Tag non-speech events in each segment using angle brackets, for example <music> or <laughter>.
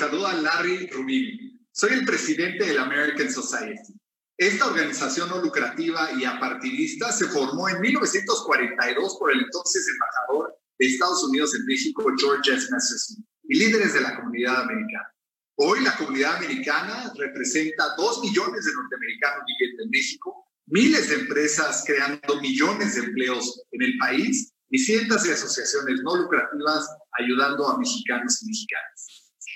saluda Larry Rubin. Soy el presidente de la American Society. Esta organización no lucrativa y apartidista se formó en 1942 por el entonces embajador de Estados Unidos en México, George S. Masterson, y líderes de la comunidad americana. Hoy la comunidad americana representa dos millones de norteamericanos viviendo en México, miles de empresas creando millones de empleos en el país y cientos de asociaciones no lucrativas ayudando a mexicanos y mexicanas.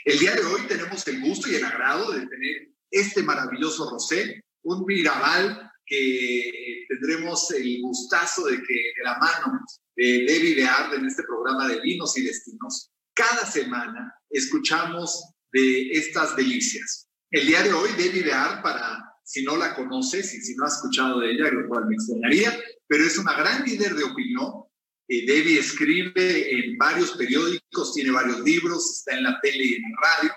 El día de hoy tenemos el gusto y el agrado de tener este maravilloso rosé, un Mirabal que tendremos el gustazo de que de la mano de Levi Beard en este programa de vinos y destinos, cada semana escuchamos de estas delicias. El día de hoy, Debbie Beard, para si no la conoces y si no has escuchado de ella, lo cual me extrañaría, pero es una gran líder de opinión. Eh, Debbie escribe en varios periódicos, tiene varios libros, está en la tele y en radio.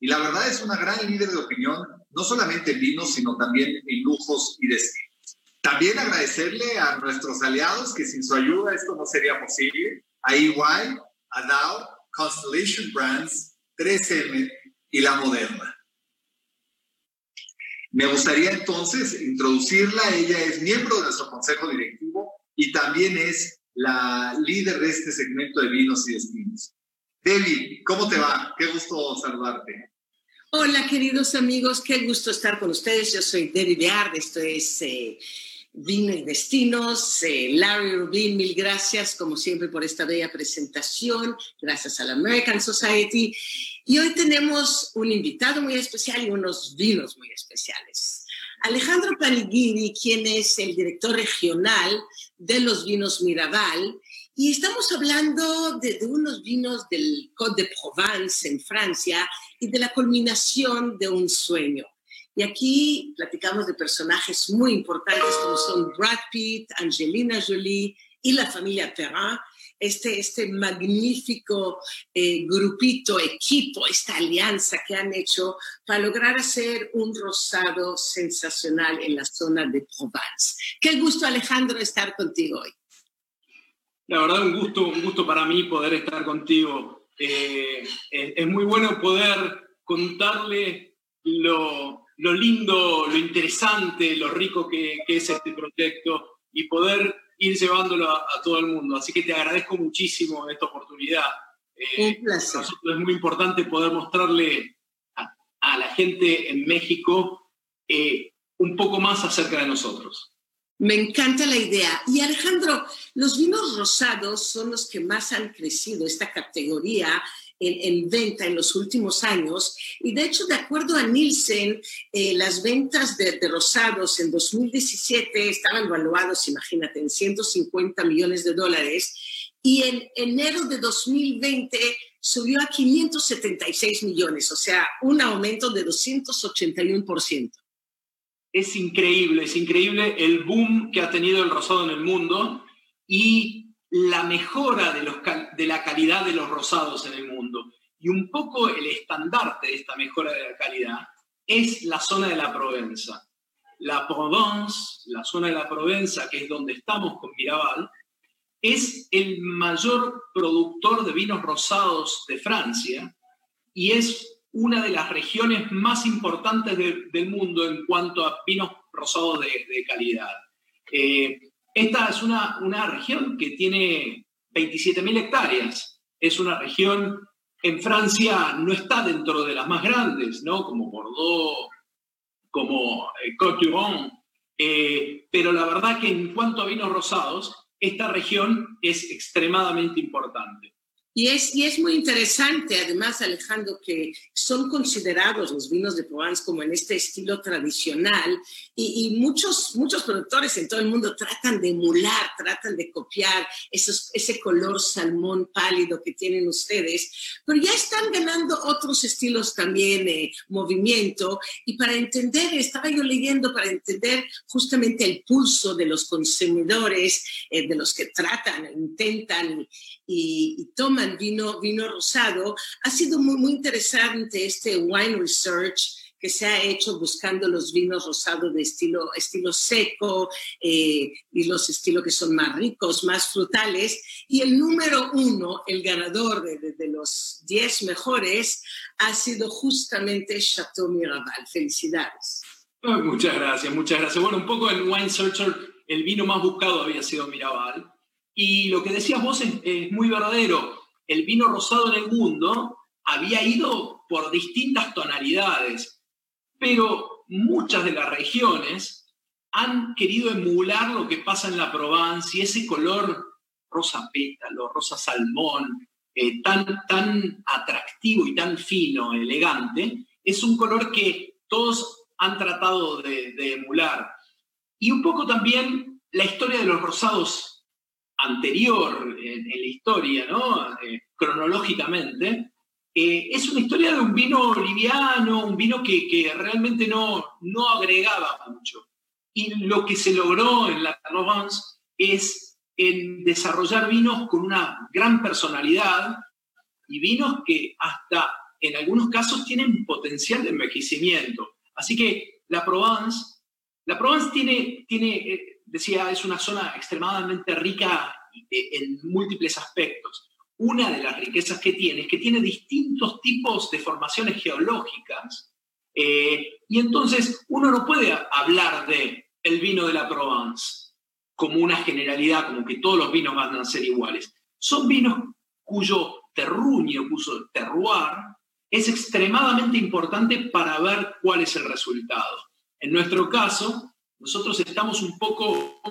Y la verdad es una gran líder de opinión, no solamente en vinos, sino también en lujos y destinos. También agradecerle a nuestros aliados que sin su ayuda esto no sería posible, a EY, a Dow, Constellation Brands, 3M y la Moderna. Me gustaría entonces introducirla. Ella es miembro de nuestro consejo directivo y también es la líder de este segmento de vinos y destinos. Debbie, ¿cómo te va? Qué gusto saludarte. Hola, queridos amigos, qué gusto estar con ustedes. Yo soy Debbie Beard, esto es eh, y Destinos. Eh, Larry Rubin, mil gracias, como siempre, por esta bella presentación. Gracias a la American Society. Y hoy tenemos un invitado muy especial y unos vinos muy especiales. Alejandro Panigini, quien es el director regional de los vinos Mirabal, y estamos hablando de, unos vinos del Côte de Provence en Francia y de la culminación de un sueño. Y aquí platicamos de personajes muy importantes como son Brad Pitt, Angelina Jolie y la familia Perrin, este, este magnífico eh, grupito, equipo, esta alianza que han hecho para lograr hacer un rosado sensacional en la zona de Provence. Qué gusto, Alejandro, estar contigo hoy. La verdad, un gusto, un gusto para mí poder estar contigo. Eh, es, muy bueno poder contarle lo, lo, lindo, lo interesante, lo rico que, que es este proyecto y poder ir llevándolo a, todo el mundo. Así que te agradezco muchísimo esta oportunidad. Eh, Un placer. es muy importante poder mostrarle a, la gente en México eh, un poco más acerca de nosotros. Me encanta la idea. Y Alejandro, los vinos rosados son los que más han crecido, esta categoría en, venta en los últimos años. Y de hecho, de acuerdo a Nielsen, eh, las ventas de, rosados en 2017 estaban valuados, imagínate, en 150 millones de dólares. Y en enero de 2020 subió a 576 millones, o sea, un aumento de 281%. Es increíble, es increíble el boom que ha tenido el rosado en el mundo y la mejora de, los, de la calidad de los rosados en el mundo. Y un poco el estandarte de esta mejora de la calidad es la zona de la Provenza. La Provence, la zona de la Provenza, que es donde estamos con Mirabal, es el mayor productor de vinos rosados de Francia y es una de las regiones más importantes del mundo en cuanto a vinos rosados de, calidad. Eh, esta es una, una región que tiene 27.000 hectáreas. Es una región, en Francia no está dentro de las más grandes, ¿no? Como Bordeaux, como eh, Côte eh, pero la verdad que en cuanto a vinos rosados, esta región es extremadamente importante. Y es, y es muy interesante, además, Alejandro, que son considerados los vinos de Provence como en este estilo tradicional y, y muchos, muchos productores en todo el mundo tratan de emular, tratan de copiar esos, ese color salmón pálido que tienen ustedes, pero ya están ganando otros estilos también, eh, movimiento, y para entender, estaba yo leyendo, para entender justamente el pulso de los consumidores, eh, de los que tratan, intentan y, toman vino, vino rosado. Ha sido muy, muy interesante este wine research que se ha hecho buscando los vinos rosados de estilo, estilo seco eh, y los estilos que son más ricos, más frutales. Y el número uno, el ganador de, de, los 10 mejores, ha sido justamente Chateau Miraval. Felicidades. muchas gracias, muchas gracias. Bueno, un poco en Wine Searcher el vino más buscado había sido Miraval. Y lo que decías vos es, muy verdadero. El vino rosado en el mundo había ido por distintas tonalidades, pero muchas de las regiones han querido emular lo que pasa en la Provence y ese color rosa pétalo, rosa salmón, eh, tan, tan atractivo y tan fino, elegante, es un color que todos han tratado de emular. Y un poco también la historia de los rosados anterior en, la historia, ¿no? Eh, cronológicamente, eh, es una historia de un vino liviano, un vino que, realmente no, no agregaba mucho. Y lo que se logró en la Provence es en desarrollar vinos con una gran personalidad y vinos que hasta en algunos casos tienen potencial de envejecimiento. Así que la Provence la Provence tiene, tiene eh, decía, es una zona extremadamente rica en múltiples aspectos. Una de las riquezas que tiene es que tiene distintos tipos de formaciones geológicas eh, y entonces uno no puede hablar de el vino de la Provence como una generalidad, como que todos los vinos van a ser iguales. Son vinos cuyo terruño, cuyo terroir es extremadamente importante para ver cuál es el resultado. En nuestro caso, nosotros estamos un poco,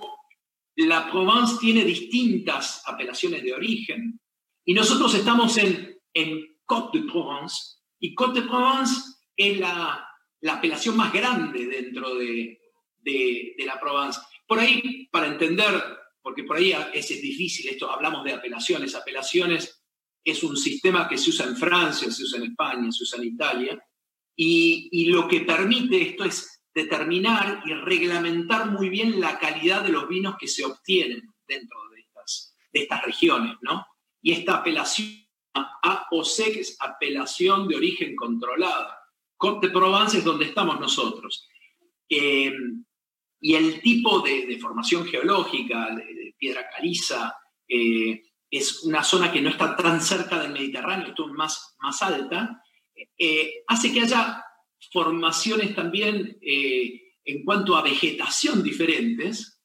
la Provence tiene distintas apelaciones de origen y nosotros estamos en, en Côte de Provence y Côte de Provence es la, la apelación más grande dentro de, de, la Provence. Por ahí, para entender, porque por ahí es, es difícil esto, hablamos de apelaciones, apelaciones es un sistema que se usa en Francia, se usa en España, se usa en Italia, y, y, lo que permite esto es determinar y reglamentar muy bien la calidad de los vinos que se obtienen dentro de estas, regiones, ¿no? Y esta apelación a C, que es apelación de origen controlada. De Provence es donde estamos nosotros. Eh, y el tipo de, formación geológica, de, piedra caliza, eh, es una zona que no está tan cerca del Mediterráneo, esto es más, más alta, eh, hace que haya formaciones también eh, en cuanto a vegetación diferentes.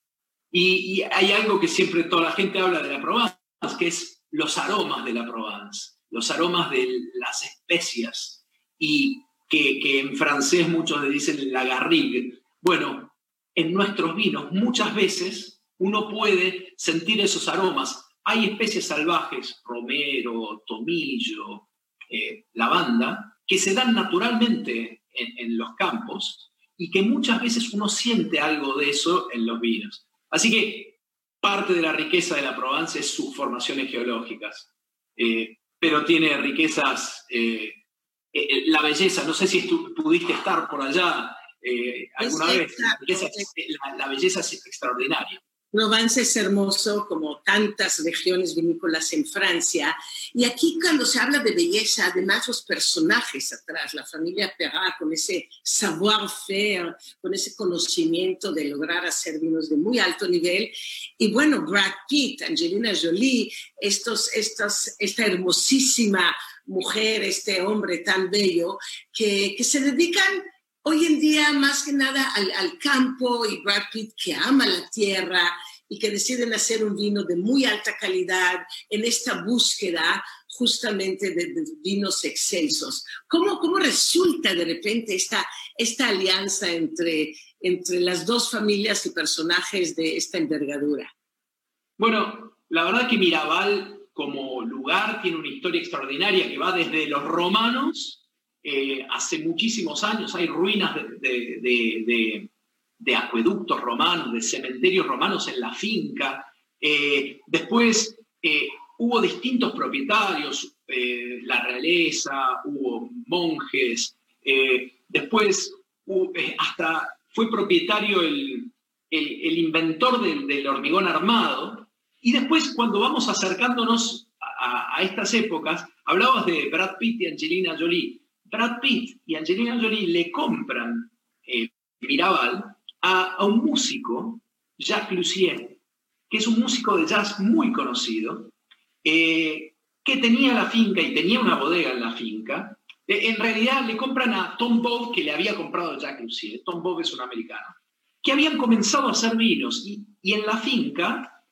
Y, hay algo que siempre toda la gente habla de la Provence, que es los aromas de la Provence, los aromas de las especias, y que, en francés muchos le dicen la garrigue. Bueno, en nuestros vinos muchas veces uno puede sentir esos aromas. Hay especies salvajes, romero, tomillo, eh, lavanda, que se dan naturalmente en, los campos y que muchas veces uno siente algo de eso en los vinos. Así que parte de la riqueza de la Provence es sus formaciones geológicas, eh, pero tiene riquezas, eh, eh, la belleza, no sé si pudiste estar por allá alguna vez, la belleza es extraordinaria. Provence es hermoso como tantas regiones vinícolas en Francia. Y aquí cuando se habla de belleza, además los personajes atrás, la familia Perrat con ese savoir-faire, con ese conocimiento de lograr hacer vinos de muy alto nivel. Y bueno, Brad Pitt, Angelina Jolie, estos, estos, esta hermosísima mujer, este hombre tan bello, que, que se dedican hoy en día más que nada al, campo y Brad Pitt que ama la tierra y que deciden hacer un vino de muy alta calidad en esta búsqueda justamente de, vinos excelsos. ¿Cómo, ¿Cómo resulta de repente esta, esta alianza entre, entre las dos familias y personajes de esta envergadura? Bueno, la verdad que Mirabal como lugar tiene una historia extraordinaria que va desde los romanos eh, hace muchísimos años hay ruinas de, acueductos romanos, de cementerios romanos en la finca. Eh, después eh, hubo distintos propietarios, la realeza, hubo monjes. después hasta fue propietario el, inventor del, hormigón armado. Y después, cuando vamos acercándonos a, a estas épocas, hablabas de Brad Pitt y Angelina Jolie Brad Pitt y Angelina Jolie le compran eh, A, un músico, Jacques Lucien, que es un músico de jazz muy conocido, eh, que tenía la finca y tenía una bodega en la finca. Eh, en realidad le compran a Tom Bob, que le había comprado Jacques Lucien. Tom Bob es un americano. Que habían comenzado a hacer vinos y, y en la finca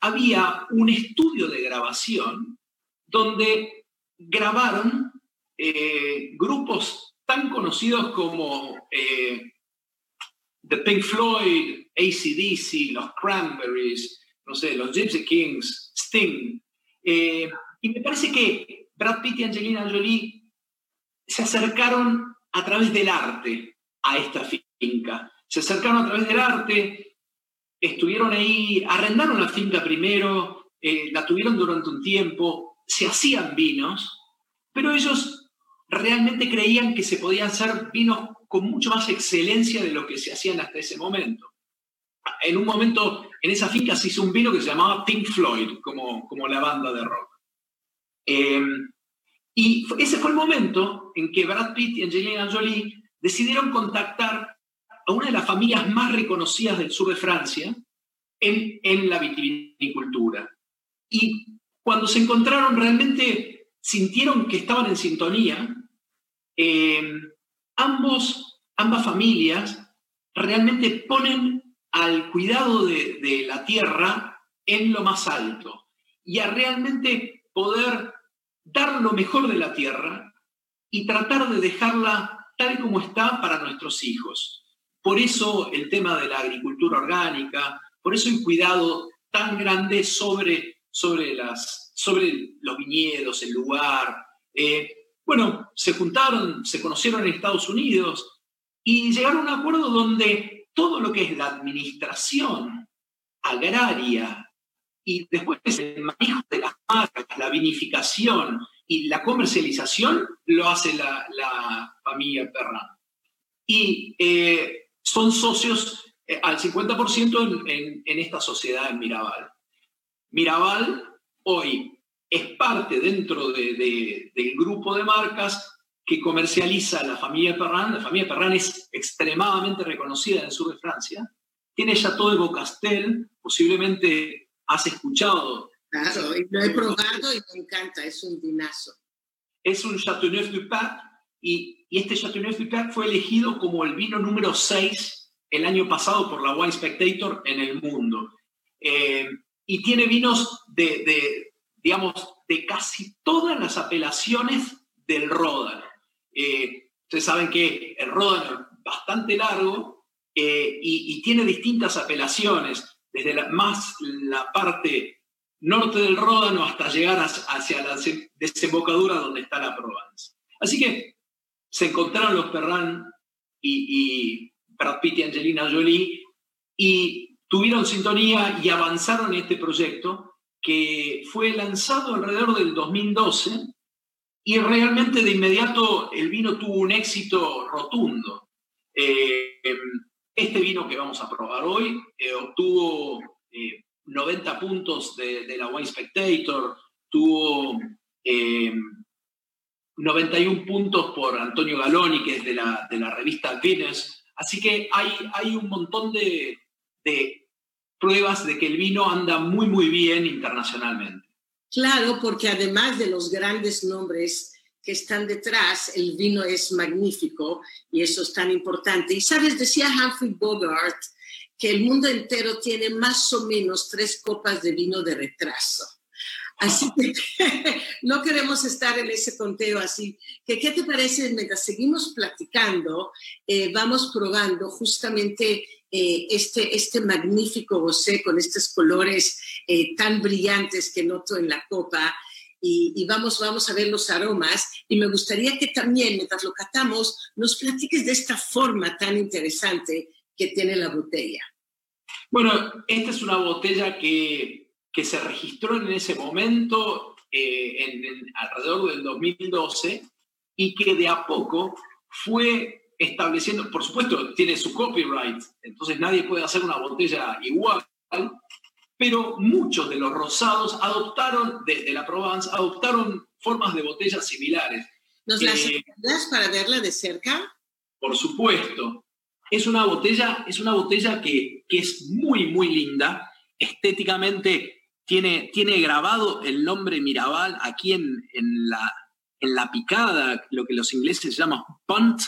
había un estudio de grabación donde grabaron eh, grupos tan conocidos como The Pink Floyd, ACDC, los Cranberries, no sé, los Gypsy Kings, Sting. Eh, y me parece que Brad Pitt y Angelina Jolie se acercaron a través del arte a esta finca. Se acercaron a través del arte, estuvieron ahí, arrendaron la finca primero, la tuvieron durante un tiempo, se hacían vinos, pero ellos realmente creían que se podían hacer vinos con mucho más excelencia de lo que se hacían hasta ese momento. En un momento, en esa finca se hizo un vino que se llamaba Pink Floyd, como, como la banda de rock. Em, y ese fue el momento en que Brad Pitt y Angelina Jolie decidieron contactar a una de las familias más reconocidas del sur de Francia en, en la vitivinicultura. Y cuando se encontraron realmente sintieron que estaban en sintonía eh, ambos, ambas familias realmente ponen al cuidado de, la tierra en lo más alto y a realmente poder dar lo mejor de la tierra y tratar de dejarla tal como está para nuestros hijos. Por eso el tema de la agricultura orgánica, por eso el cuidado tan grande sobre, sobre, las, sobre los viñedos, el lugar. Eh, bueno, se juntaron, se conocieron en Estados Unidos y llegaron a un acuerdo donde todo lo que es la administración agraria y después el manejo de las marcas, la vinificación y la comercialización lo hace la, familia Perran. Y eh, son socios eh, al 50% en, en esta sociedad en Mirabal. Mirabal hoy es parte dentro del grupo de marcas que comercializa la familia Perrin. La familia Perrin es extremadamente reconocida en el sur de Francia. Tiene Chateau de Beaucastel, posiblemente has escuchado. Claro, lo he probado y me encanta, es un vinazo. Es un Chateauneuf du Pape y, y este Chateauneuf du Pape fue elegido como el vino número 6 el año pasado por la Wine Spectator en el mundo. Eh, y tiene vinos de, digamos, de casi todas las apelaciones del Ródano. Eh, ustedes saben que el Ródano es bastante largo eh, y, tiene distintas apelaciones, desde la, más la parte norte del Ródano hasta llegar hacia la desembocadura donde está la Provence. Así que se encontraron los Perran y, y Brad Pitt y Angelina Jolie y tuvieron sintonía y avanzaron en este proyecto que fue lanzado alrededor del 2012 y realmente de inmediato el vino tuvo un éxito rotundo. Eh, este vino que vamos a probar hoy eh, obtuvo 90 eh, puntos de, la Wine Spectator, tuvo 91 puntos por Antonio Galoni, que es de la, de la revista Guinness. Así que hay, hay un montón de, de pruebas de que el vino anda muy, muy bien internacionalmente. Claro, porque además de los grandes nombres que están detrás, el vino es magnífico y eso es tan importante. Y sabes, decía Humphrey Bogart que el mundo entero tiene más o menos tres copas de vino de retraso. Así que <laughs> no queremos estar en ese conteo así. Que, ¿Qué te parece? Mientras seguimos platicando, eh, vamos probando justamente eh, este, este magnífico bosé con estos colores eh, tan brillantes que noto en la copa. Y, vamos, vamos a ver los aromas. Y me gustaría que también, mientras lo catamos, nos platiques de esta forma tan interesante que tiene la botella. Bueno, esta es una botella que, que se registró en ese momento, eh, en, alrededor del 2012, y que de a poco fue estableciendo, por supuesto, tiene su copyright, entonces nadie puede hacer una botella igual, pero muchos de los rosados adoptaron, desde la Provence, adoptaron formas de botellas similares. ¿Nos la eh, para verla de cerca? Por supuesto. Es una botella, es una botella que, que es muy, muy linda. Estéticamente tiene, tiene grabado el nombre Mirabal aquí en, en, la, en la picada, lo que los ingleses llaman punt.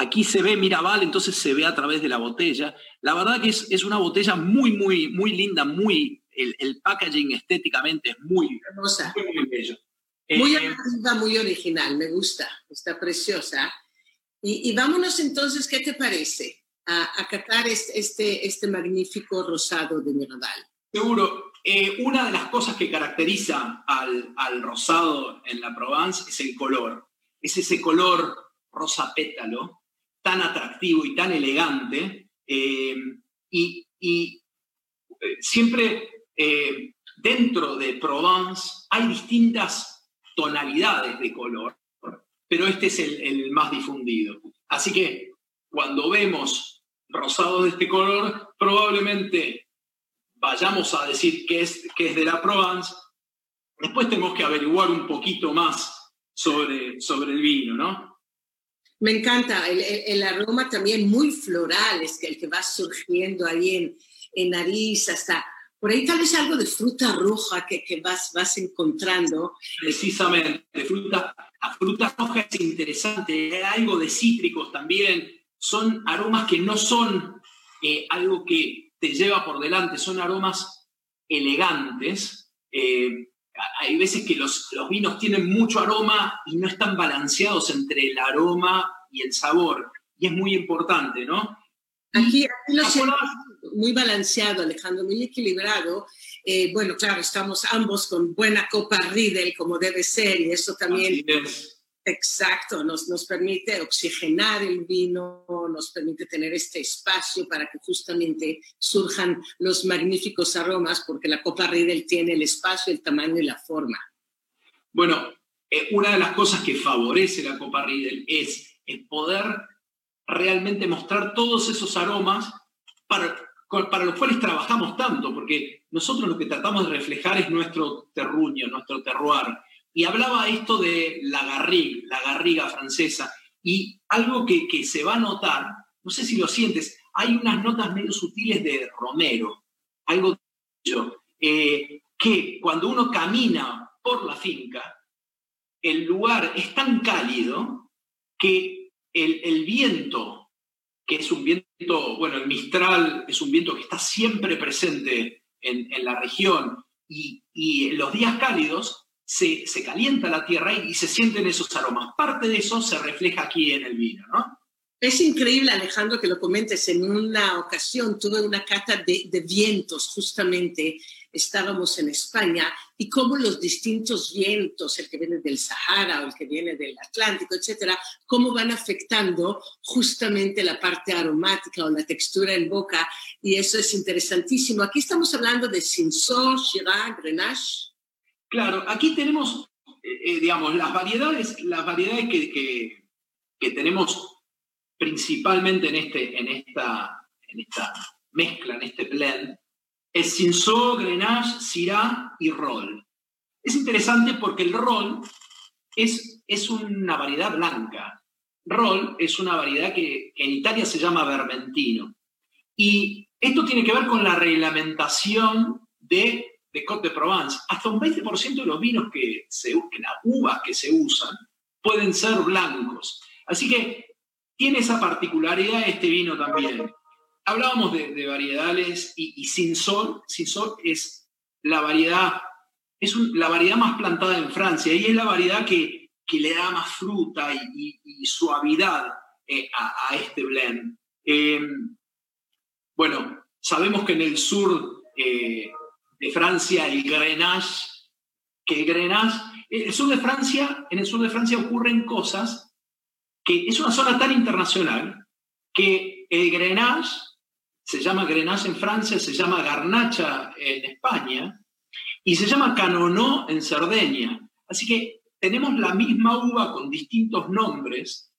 Aquí se ve Mirabal, entonces se ve a través de la botella. La verdad que es, es una botella muy, muy, muy linda, muy, el, el packaging estéticamente es muy, Hermosa. muy, muy bello. Muy eh, muy original, me gusta, está preciosa. Y, y, vámonos entonces, ¿qué te parece? A, a catar este, este, este magnífico rosado de Mirabal. Seguro. Eh, una de las cosas que caracteriza al, al, rosado en la Provence es el color. Es ese color rosa pétalo, tan atractivo y tan elegante. Eh, y, y, siempre dentro de Provence hay distintas tonalidades de color, pero este es el, más difundido. Así que cuando vemos rosados de este color, probablemente vayamos a decir que es, que es de la Provence. Después tenemos que averiguar un poquito más sobre, sobre el vino, ¿no? Me encanta, el, aroma también muy floral, es el que va surgiendo ahí en, en nariz, hasta por ahí tal vez algo de fruta roja que, que vas, vas encontrando. Precisamente, fruta, la fruta roja es interesante, hay algo de cítricos también, son aromas que no son eh, algo que te lleva por delante, son aromas elegantes. Eh, hay veces que los, los, vinos tienen mucho aroma y no están balanceados entre el aroma y el sabor, y es muy importante, ¿no? Aquí, aquí lo muy balanceado, Alejandro, muy equilibrado. Eh, bueno, claro, estamos ambos con buena copa Riedel, como debe ser, y eso también... Exacto, nos, nos permite oxigenar el vino, nos permite tener este espacio para que justamente surjan los magníficos aromas, porque la copa Riedel tiene el espacio, el tamaño y la forma. Bueno, eh, una de las cosas que favorece la copa Riedel es el poder realmente mostrar todos esos aromas para, para los cuales trabajamos tanto, porque nosotros lo que tratamos de reflejar es nuestro terruño, nuestro terroir. Y hablaba esto de la garriga, la garriga francesa, y algo que, que se va a notar, no sé si lo sientes, hay unas notas medio sutiles de romero, algo eh, que cuando uno camina por la finca, el lugar es tan cálido que el, el viento que es un viento, bueno, el Mistral es un viento que está siempre presente en, en la región y, y, los días cálidos se, calienta la tierra y, se sienten esos aromas. Parte de eso se refleja aquí en el vino, ¿no? Es increíble, Alejandro, que lo comentes. En una ocasión tuve una cata de, de vientos, justamente estábamos en España, y cómo los distintos vientos, el que viene del Sahara o el que viene del Atlántico, etcétera, cómo van afectando justamente la parte aromática o la textura en boca, y eso es interesantísimo. Aquí estamos hablando de Cinsault, Shiraz, Grenache. Claro, aquí tenemos, eh, eh, digamos, las variedades, las variedades que, que, tenemos principalmente en, este, en, esta, en esta mezcla, en este blend, es Grenache, Syrah y Roll. Es interesante porque el Roll es, es una variedad blanca. Roll es una variedad que, en Italia se llama Vermentino. Y esto tiene que ver con la reglamentación de, de Côte de Provence. Hasta un 20% de los vinos que se las uvas que se usan, pueden ser blancos. Así que tiene esa particularidad este vino también hablábamos de, variedades y, sin sol, sin sol es la variedad, es la variedad más plantada en Francia y es la variedad que, que le da más fruta y, suavidad eh, a, este blend. Em, bueno, sabemos que en el sur eh, de Francia el Grenache, que el Grenache, el sur de Francia, en el sur de Francia ocurren cosas que es una zona tan internacional que el Grenache se llama Grenache en Francia, se llama Garnacha en España y se llama Canonó en Cerdeña. Así que tenemos la misma uva con distintos nombres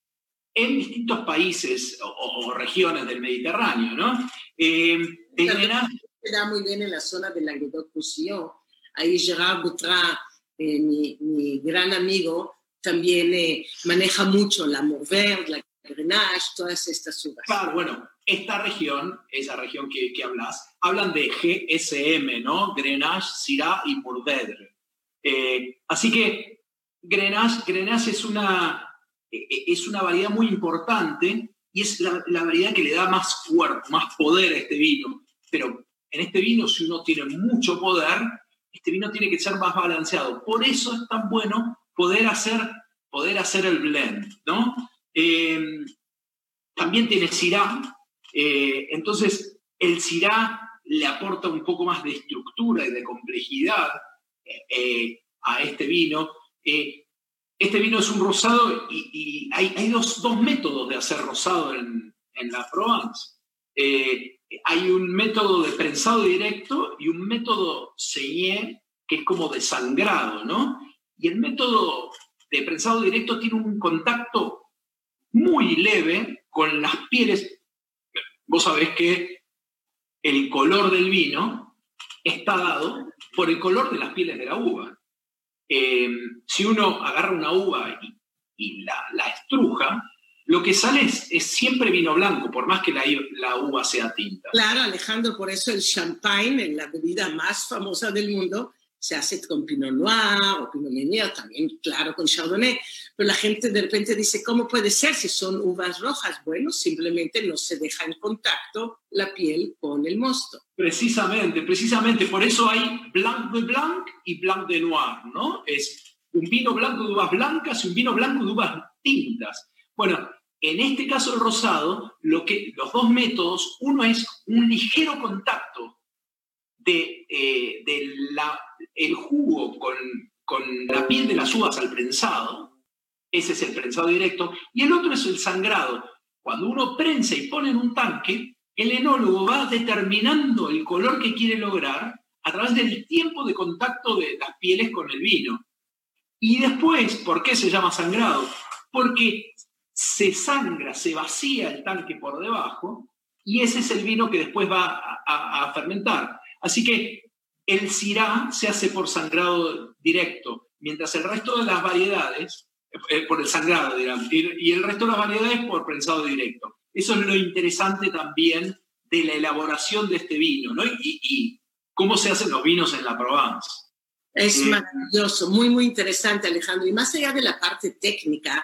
en distintos países o, regiones del Mediterráneo, ¿no? Eh, se da muy bien en la zona de Languedoc-Roussillon. Ahí Gerard Boutrat, eh, mi, mi, gran amigo, también eh, maneja mucho la Mourvèdre, la Grenache, todas estas uvas. Claro, bueno, esta región, esa región que, que hablas, hablan de GSM, ¿no? Grenache, Syrah y Mourvèdre. Eh, así que Grenache, Grenache es, una, e, e, es una variedad muy importante y es la, la, variedad que le da más fuerza, más poder a este vino. Pero en este vino, si uno tiene mucho poder, este vino tiene que ser más balanceado. Por eso es tan bueno poder hacer, poder hacer el blend, ¿no? Eh, también tiene Syrah, eh, entonces el Syrah le aporta un poco más de estructura y de complejidad eh, a este vino. este vino es un rosado y, hay, dos, métodos de hacer rosado en, en la Provence. Hay un método de prensado directo y un método señé, que es como de sangrado, ¿no? Y el método de prensado directo tiene un contacto muy leve con las pieles. Vos sabés que el color del vino está dado por el color de las pieles de la uva. Eh, si uno agarra una uva y, la, estruja, lo que sale es, siempre vino blanco, por más que la, la, uva sea tinta. Claro, Alejandro, por eso el champagne, la bebida más famosa del mundo, se hace con Pinot Noir o Pinot Meunier, también claro con Chardonnay, pero la gente de repente dice, ¿cómo puede ser si son uvas rojas? Bueno, simplemente no se deja en contacto la piel con el mosto. Precisamente, precisamente, por eso hay Blanc de Blanc y Blanc de Noir, ¿no? Es un vino blanco de uvas blancas y un vino blanco de uvas tintas. Bueno, en este caso el rosado, los dos métodos, uno es un ligero contacto de, eh, el jugo con, con la piel de las uvas al prensado, ese es el prensado directo, y el otro es el sangrado. Cuando uno prensa y pone en un tanque, el enólogo va determinando el color que quiere lograr a través del tiempo de contacto de las pieles con el vino. Y después, ¿por qué se llama sangrado? Porque se sangra, se vacía el tanque por debajo y ese es el vino que después va a fermentar. Así que el Syrah se hace por sangrado directo, mientras el resto de las variedades, eh, por el sangrado, digamos, y el resto de las variedades por prensado directo. Eso es lo interesante también de la elaboración de este vino, ¿no? Y, cómo se hacen los vinos en la Provence. Es maravilloso, muy, muy interesante, Alejandro. Y más allá de la parte técnica,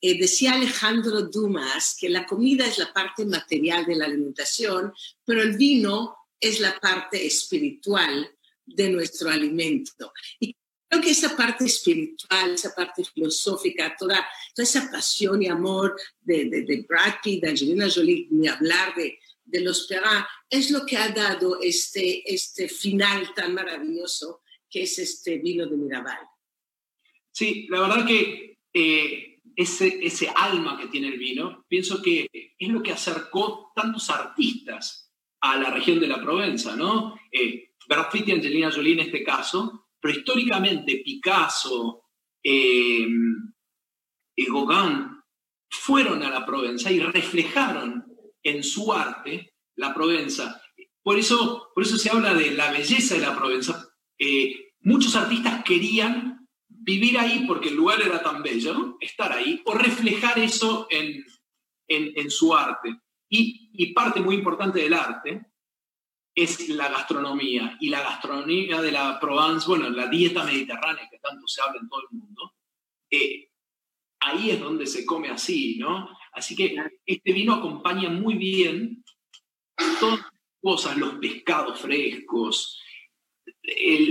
eh, decía Alejandro Dumas que la comida es la parte material de la alimentación, pero el vino es la parte espiritual de nuestro alimento. Y creo que esa parte espiritual, esa parte filosófica, toda, toda esa pasión y amor de, de, de Brad Pitt, de Angelina Jolie, ni hablar de, de los Perrin, es lo que ha dado este, este final tan maravilloso que es este vino de Mirabal. Sí, la verdad que eh, ese, ese alma que tiene el vino, pienso que es lo que acercó tantos artistas a la región de la Provenza, ¿no? Eh, Brad Pitt y Angelina Jolie en este caso, pero históricamente Picasso, eh, y Gauguin fueron a la Provenza y reflejaron en su arte la Provenza. Por eso, por eso se habla de la belleza de la Provenza. Eh, muchos artistas querían vivir ahí porque el lugar era tan bello, estar ahí, o reflejar eso en, en, en su arte. Y, parte muy importante del arte es la gastronomía. Y la gastronomía de la Provence, bueno, la dieta mediterránea que tanto se habla en todo el mundo, eh, ahí es donde se come así, ¿no? Así que este vino acompaña muy bien todas las cosas, los pescados frescos,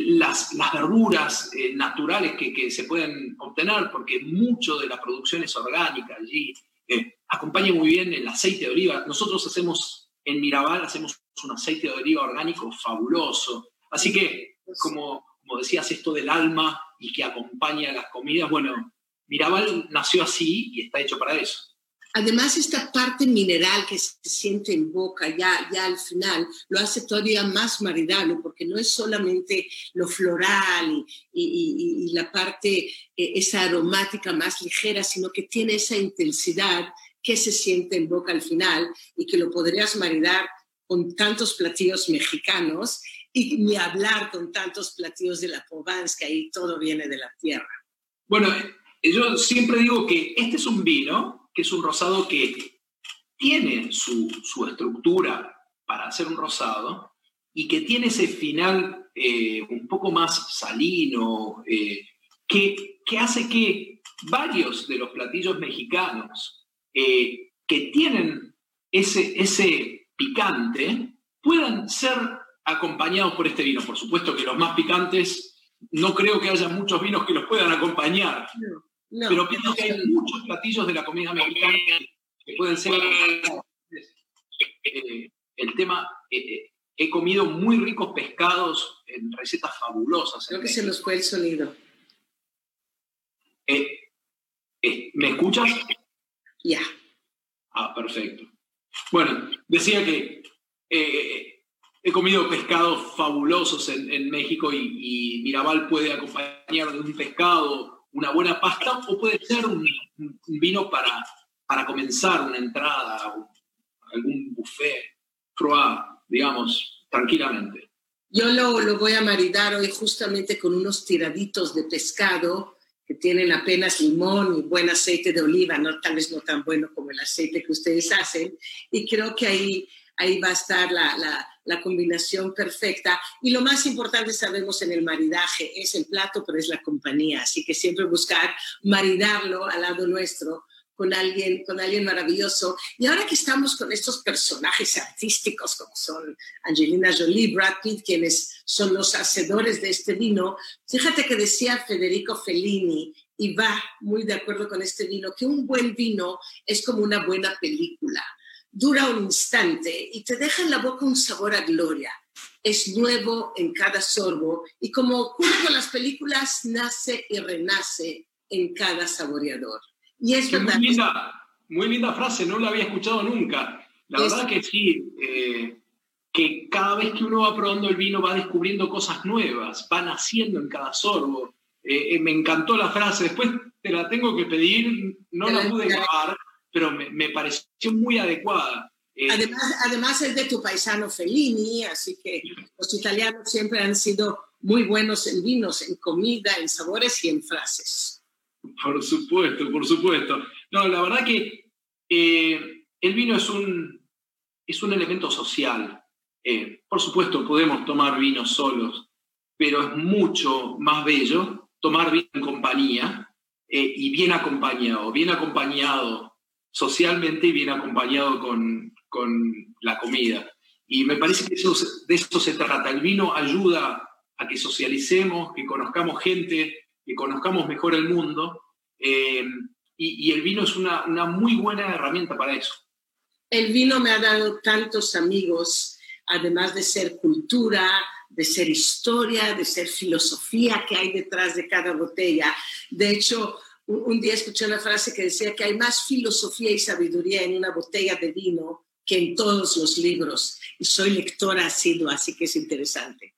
las, las, verduras eh, naturales que, se pueden obtener, porque mucho de la producción es orgánica allí. Eh, acompaña muy bien el aceite de oliva. Nosotros hacemos en Mirabal, hacemos un aceite de oliva orgánico fabuloso. Así que, como, como decías, esto del alma y que acompaña las comidas, bueno, Mirabal nació así y está hecho para eso. Además, esta parte mineral que se siente en boca ya, ya al final lo hace todavía más maridable, porque no es solamente lo floral y, la parte, eh, esa aromática más ligera, sino que tiene esa intensidad que se siente en boca al final y que lo podrías maridar con tantos platillos mexicanos y ni hablar con tantos platillos de la Provence, que ahí todo viene de la tierra. Bueno, yo siempre digo que este es un vino, que es un rosado que tiene su, estructura para hacer un rosado y que tiene ese final eh, un poco más salino, eh, que, que, hace que varios de los platillos mexicanos eh, que tienen ese, ese picante puedan ser acompañados por este vino. Por supuesto que los más picantes, no creo que haya muchos vinos que los puedan acompañar, pero pienso que hay muchos platillos de la comida mexicana que pueden ser eh, el tema, eh, eh, he comido muy ricos pescados en recetas fabulosas. Creo que se nos fue el sonido. ¿Me escuchas? Ya. Ah, perfecto. Bueno, decía que he comido pescados fabulosos en, México y, Mirabal puede acompañar de un pescado una buena pasta o puede ser un vino para para comenzar una entrada, algún buffet, proa, digamos, tranquilamente. Yo lo, lo, voy a maridar hoy justamente con unos tiraditos de pescado que tienen apenas limón y buen aceite de oliva, no, tal vez no tan bueno como el aceite que ustedes hacen, y creo que ahí, ahí va a estar la, la, la combinación perfecta. Y lo más importante, sabemos, en el maridaje es el plato, pero es la compañía, así que siempre buscar maridarlo al lado nuestro con alguien, con alguien maravilloso. Y ahora que estamos con estos personajes artísticos como son Angelina Jolie, Brad Pitt, quienes son los hacedores de este vino, fíjate que decía Federico Fellini, y va muy de acuerdo con este vino, que un buen vino es como una buena película. Dura un instante y te deja en la boca un sabor a gloria. Es nuevo en cada sorbo y como ocurre con las películas, nace y renace en cada saboreador. Y es Muy linda, muy linda frase, no la había escuchado nunca. La verdad que sí, eh, que cada vez que uno va probando el vino va descubriendo cosas nuevas, va naciendo en cada sorbo. Eh, eh, me encantó la frase, después te la tengo que pedir, no la pude grabar, pero me, me, pareció muy adecuada. además, además es de tu paisano Fellini, así que los italianos siempre han sido muy buenos en vinos, en comida, en sabores y en frases. Por supuesto, por supuesto. No, la verdad que eh, el vino es un, es un elemento social. Eh, por supuesto, podemos tomar vino solos, pero es mucho más bello tomar vino en compañía eh, y bien acompañado, bien acompañado socialmente y bien acompañado con, con la comida. Y me parece que de eso se trata. El vino ayuda a que socialicemos, que conozcamos gente, que conozcamos mejor el mundo. Eh, y, el vino es una, una, muy buena herramienta para eso. El vino me ha dado tantos amigos, además de ser cultura, de ser historia, de ser filosofía que hay detrás de cada botella. De hecho, un, día escuché una frase que decía que hay más filosofía y sabiduría en una botella de vino que en todos los libros. Y soy lectora asidua, así que es interesante.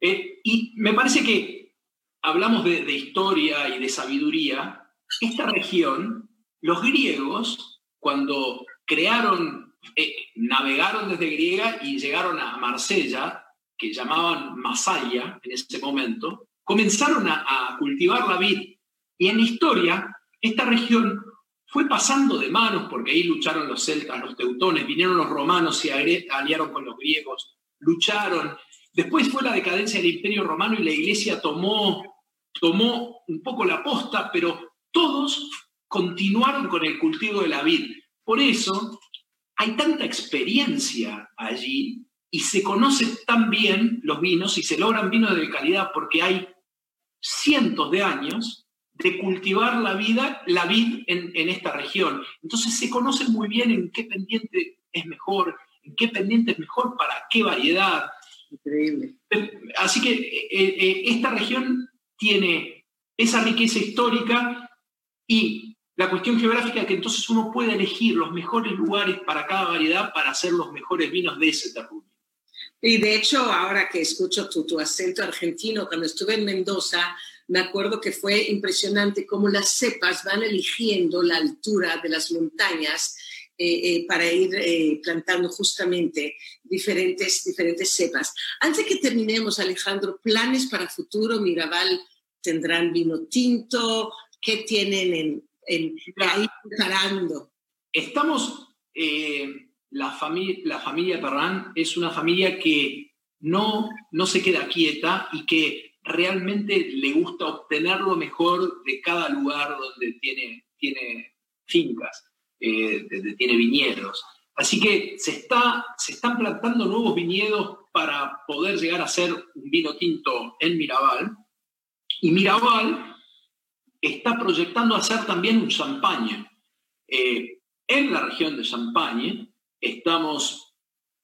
Eh, y me parece que hablamos de, historia y de sabiduría, esta región, los griegos, cuando crearon, eh, navegaron desde Griega y llegaron a Marsella, que llamaban Masaya en ese momento, comenzaron a, cultivar la vid. Y en historia, esta región fue pasando de manos, porque ahí lucharon los celtas, los teutones, vinieron los romanos y aliaron con los griegos, lucharon. Después fue la decadencia del imperio romano y la iglesia tomó tomó un poco la posta, pero todos continuaron con el cultivo de la vid. Por eso hay tanta experiencia allí y se conocen tan bien los vinos y se logran vinos de calidad porque hay cientos de años de cultivar la vida, la vid en, en esta región. Entonces se conoce muy bien en qué pendiente es mejor, en qué pendiente es mejor para qué variedad. Increíble. Así que eh, eh, esta región tiene esa riqueza histórica y la cuestión geográfica que entonces uno puede elegir los mejores lugares para cada variedad para hacer los mejores vinos de ese terruño. Y de hecho, ahora que escucho tu, tu acento argentino, cuando estuve en Mendoza, me acuerdo que fue impresionante cómo las cepas van eligiendo la altura de las montañas eh, eh, para ir eh, plantando justamente diferentes, diferentes cepas. Antes que terminemos, Alejandro, planes para futuro, Mirabal tendrán vino tinto, ¿Qué tienen en, en ahí preparando? Estamos, eh, la, familia la familia Perrán es una familia que no, no se queda quieta y que realmente le gusta obtener lo mejor de cada lugar donde tiene, tiene fincas, eh, donde tiene viñedos. Así que se, está, se están plantando nuevos viñedos para poder llegar a ser un vino tinto en Mirabal. Y Mirabal está proyectando hacer también un champagne. Eh, en la región de Champagne estamos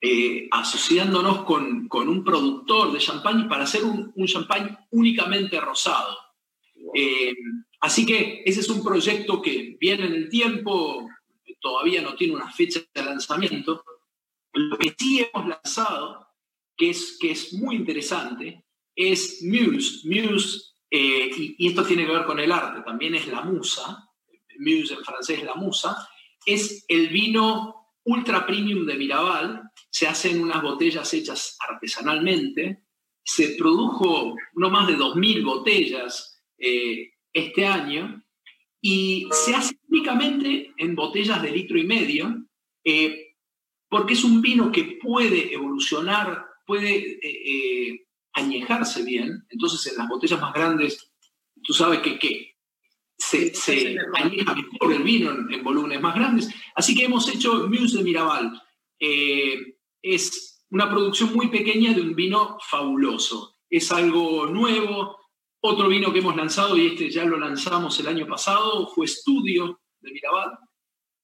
eh, asociándonos con, con, un productor de champagne para hacer un, un champagne únicamente rosado. Eh, así que ese es un proyecto que viene en el tiempo, todavía no tiene una fecha de lanzamiento. Lo que sí hemos lanzado, que es, que es muy interesante, es Muse. Muse, eh, y, y, esto tiene que ver con el arte, también es la musa, Muse en francés es la musa, es el vino ultra premium de Mirabal, se hacen unas botellas hechas artesanalmente, se produjo no más de 2.000 botellas eh, este año y se hace únicamente en botellas de litro y medio, eh, porque es un vino que puede evolucionar, puede eh, añejarse bien, entonces en las botellas más grandes, tú sabes que, que se, se añeja mejor el vino en, volúmenes más grandes. Así que hemos hecho Muse de Mirabal. Eh, es una producción muy pequeña de un vino fabuloso. Es algo nuevo. Otro vino que hemos lanzado, y este ya lo lanzamos el año pasado, fue Estudio de Mirabal.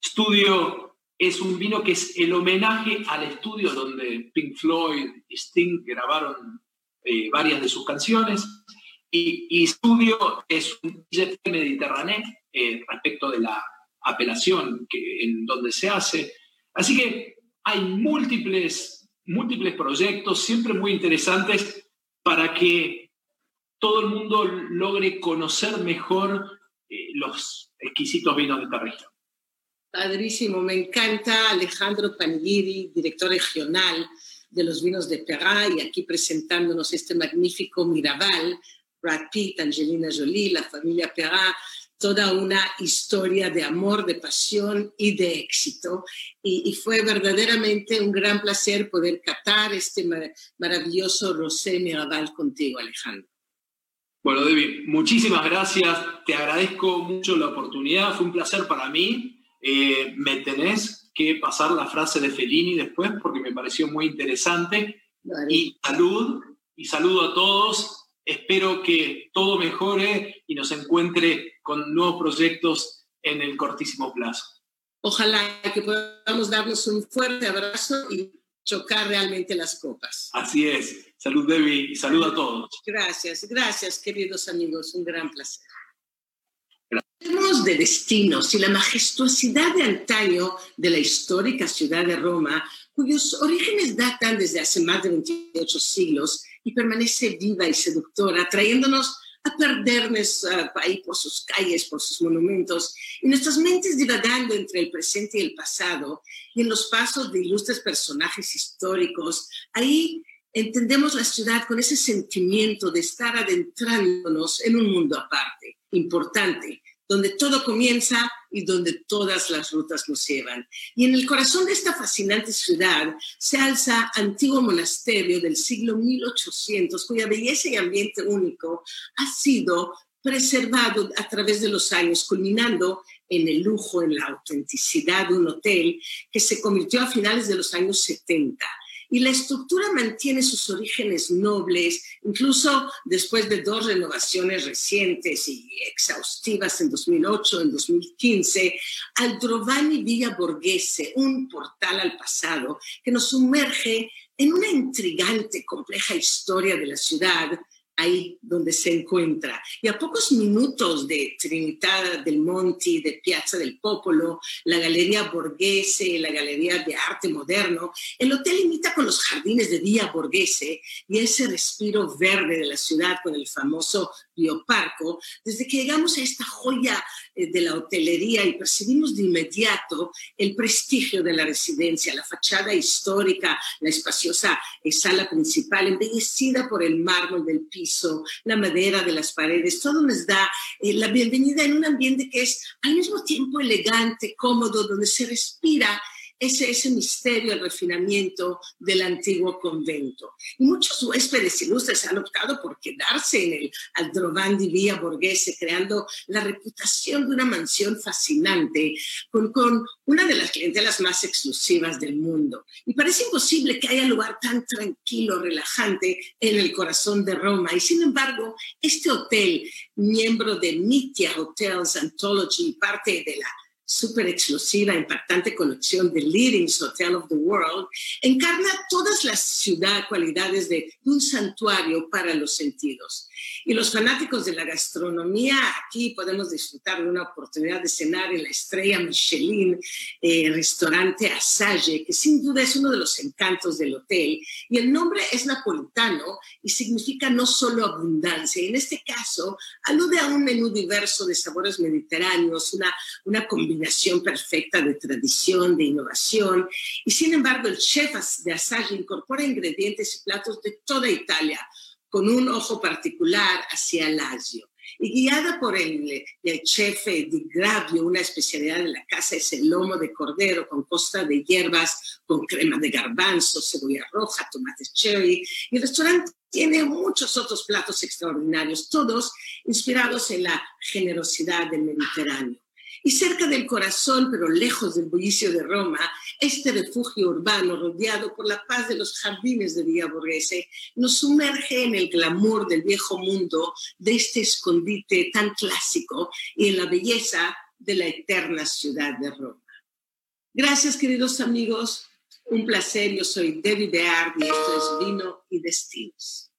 Estudio es un vino que es el homenaje al estudio donde Pink Floyd y Sting grabaron eh, varias de sus canciones. Y, Estudio es un mediterráneo eh, respecto de la apelación en donde se hace. Así que hay múltiples, múltiples proyectos, siempre muy interesantes, para que todo el mundo logre conocer mejor eh, los exquisitos vinos de esta región. Padrísimo, me encanta Alejandro Panigiri, director regional de los vinos de Perá, y aquí presentándonos este magnífico Mirabal, Brad Pitt, Angelina Jolie, la familia Perra, toda una historia de amor, de pasión y de éxito. Y, fue verdaderamente un gran placer poder catar este maravilloso Rosé Mirabal contigo, Alejandro. Bueno, David, muchísimas gracias. Te agradezco mucho la oportunidad. Fue un placer para mí. Eh, me tenés que pasar la frase de Fellini después porque me pareció muy interesante. Y salud, y saludo a todos Espero que todo mejore y nos encuentre con nuevos proyectos en el cortísimo plazo. Ojalá que podamos darnos un fuerte abrazo y chocar realmente las copas. Así es. Salud, Debbie, y salud a todos. Gracias, gracias, queridos amigos. Un gran placer. Hablemos de destinos y la majestuosidad de antaño de la histórica ciudad de Roma, cuyos orígenes datan desde hace más de 28 siglos y permanece viva y seductora, trayéndonos a perdernos uh, ahí por sus calles, por sus monumentos, y nuestras mentes divagando entre el presente y el pasado, y en los pasos de ilustres personajes históricos, ahí entendemos la ciudad con ese sentimiento de estar adentrándonos en un mundo aparte, importante, donde todo comienza y donde todas las rutas nos llevan. Y en el corazón de esta fascinante ciudad se alza antiguo monasterio del siglo 1800, cuya belleza y ambiente único ha sido preservado a través de los años, culminando en el lujo, en la autenticidad de un hotel que se convirtió a finales de los años 70 y la estructura mantiene sus orígenes nobles, incluso después de dos renovaciones recientes y exhaustivas en 2008, en 2015, al Villa Borghese, un portal al pasado que nos sumerge en una intrigante, compleja historia de la ciudad ahí donde se encuentra. Y a pocos minutos de Trinidad del Monti, de Piazza del Popolo, la Galería Borghese, la Galería de Arte Moderno, el hotel imita con los jardines de Vía Borghese y ese respiro verde de la ciudad con el famoso Bioparco, desde que llegamos a esta joya eh, de la hotelería y percibimos de inmediato el prestigio de la residencia, la fachada histórica, la espaciosa eh, sala principal, embellecida por el mármol del piso, la madera de las paredes, todo nos da eh, la bienvenida en un ambiente que es al mismo tiempo elegante, cómodo, donde se respira ese, ese misterio, el refinamiento del antiguo convento. Y muchos huéspedes ilustres han optado por quedarse en el Aldrovandi Vía Borghese, creando la reputación de una mansión fascinante con, con una de las clientelas más exclusivas del mundo. Y parece imposible que haya lugar tan tranquilo, relajante en el corazón de Roma. Y sin embargo, este hotel, miembro de Mitia Hotels Anthology, parte de la súper exclusiva, impactante colección de Leading Hotel of the World, encarna todas las ciudad cualidades de un santuario para los sentidos. Y los fanáticos de la gastronomía, aquí podemos disfrutar de una oportunidad de cenar en la estrella Michelin, eh, restaurante Asage, que sin duda es uno de los encantos del hotel. Y el nombre es napolitano y significa no solo abundancia. en este caso, alude a un menú diverso de sabores mediterráneos, una, una combinación perfecta de tradición, de innovación. Y sin embargo, el chef de Asage incorpora ingredientes y platos de toda Italia con un ojo particular hacia el Lazio. Y guiada por el, el chef di Gravio, una especialidad de la casa es el lomo de cordero con costa de hierbas, con crema de garbanzo, cebolla roja, tomates cherry. Y el restaurante tiene muchos otros platos extraordinarios, todos inspirados en la generosidad del Mediterráneo. Y cerca del corazón, pero lejos del bullicio de Roma, este refugio urbano rodeado por la paz de los jardines de Villa Borghese nos sumerge en el glamour del viejo mundo de este escondite tan clásico y en la belleza de la eterna ciudad de Roma. Gracias, queridos amigos. Un placer. Yo soy Debbie Beard y esto es Vino y Destinos.